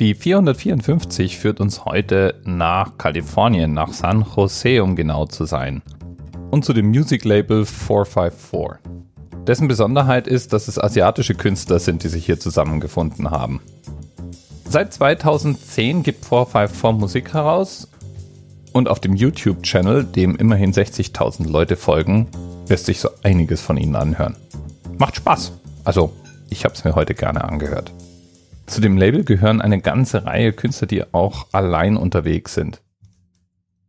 Die 454 führt uns heute nach Kalifornien, nach San Jose, um genau zu sein. Und zu dem Music Label 454. Dessen Besonderheit ist, dass es asiatische Künstler sind, die sich hier zusammengefunden haben. Seit 2010 gibt 454 Musik heraus und auf dem YouTube-Channel, dem immerhin 60.000 Leute folgen, lässt sich so einiges von ihnen anhören. Macht Spaß. Also, ich habe es mir heute gerne angehört. Zu dem Label gehören eine ganze Reihe Künstler, die auch allein unterwegs sind.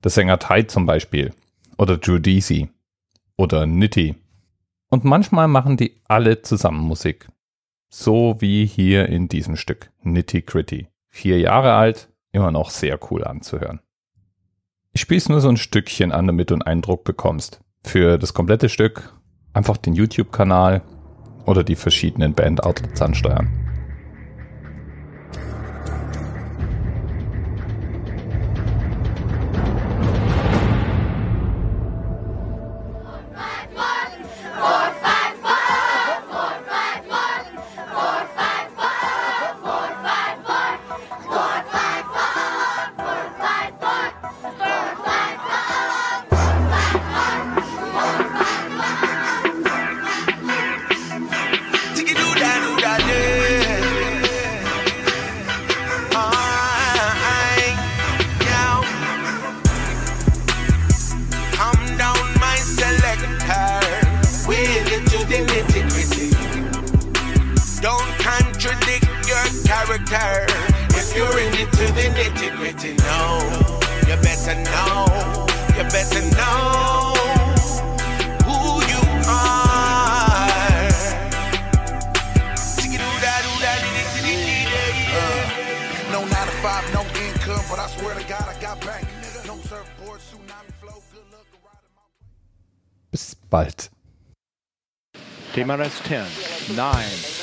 Der Sänger Tai zum Beispiel. Oder Drew Deasy. Oder Nitty. Und manchmal machen die alle zusammen Musik. So wie hier in diesem Stück. Nitty Gritty. Vier Jahre alt, immer noch sehr cool anzuhören. Ich spiele es nur so ein Stückchen an, damit du einen Eindruck bekommst. Für das komplette Stück einfach den YouTube-Kanal oder die verschiedenen Band-Outlets ansteuern. Character. If you're in it to the nitty gritty, no, you better know, you better know who you are. Uh, no nine to five, no income, but I swear to God, I got bank. No surfboard, tsunami flow, good luck. Bis bald. TMRS 10, 9, 8,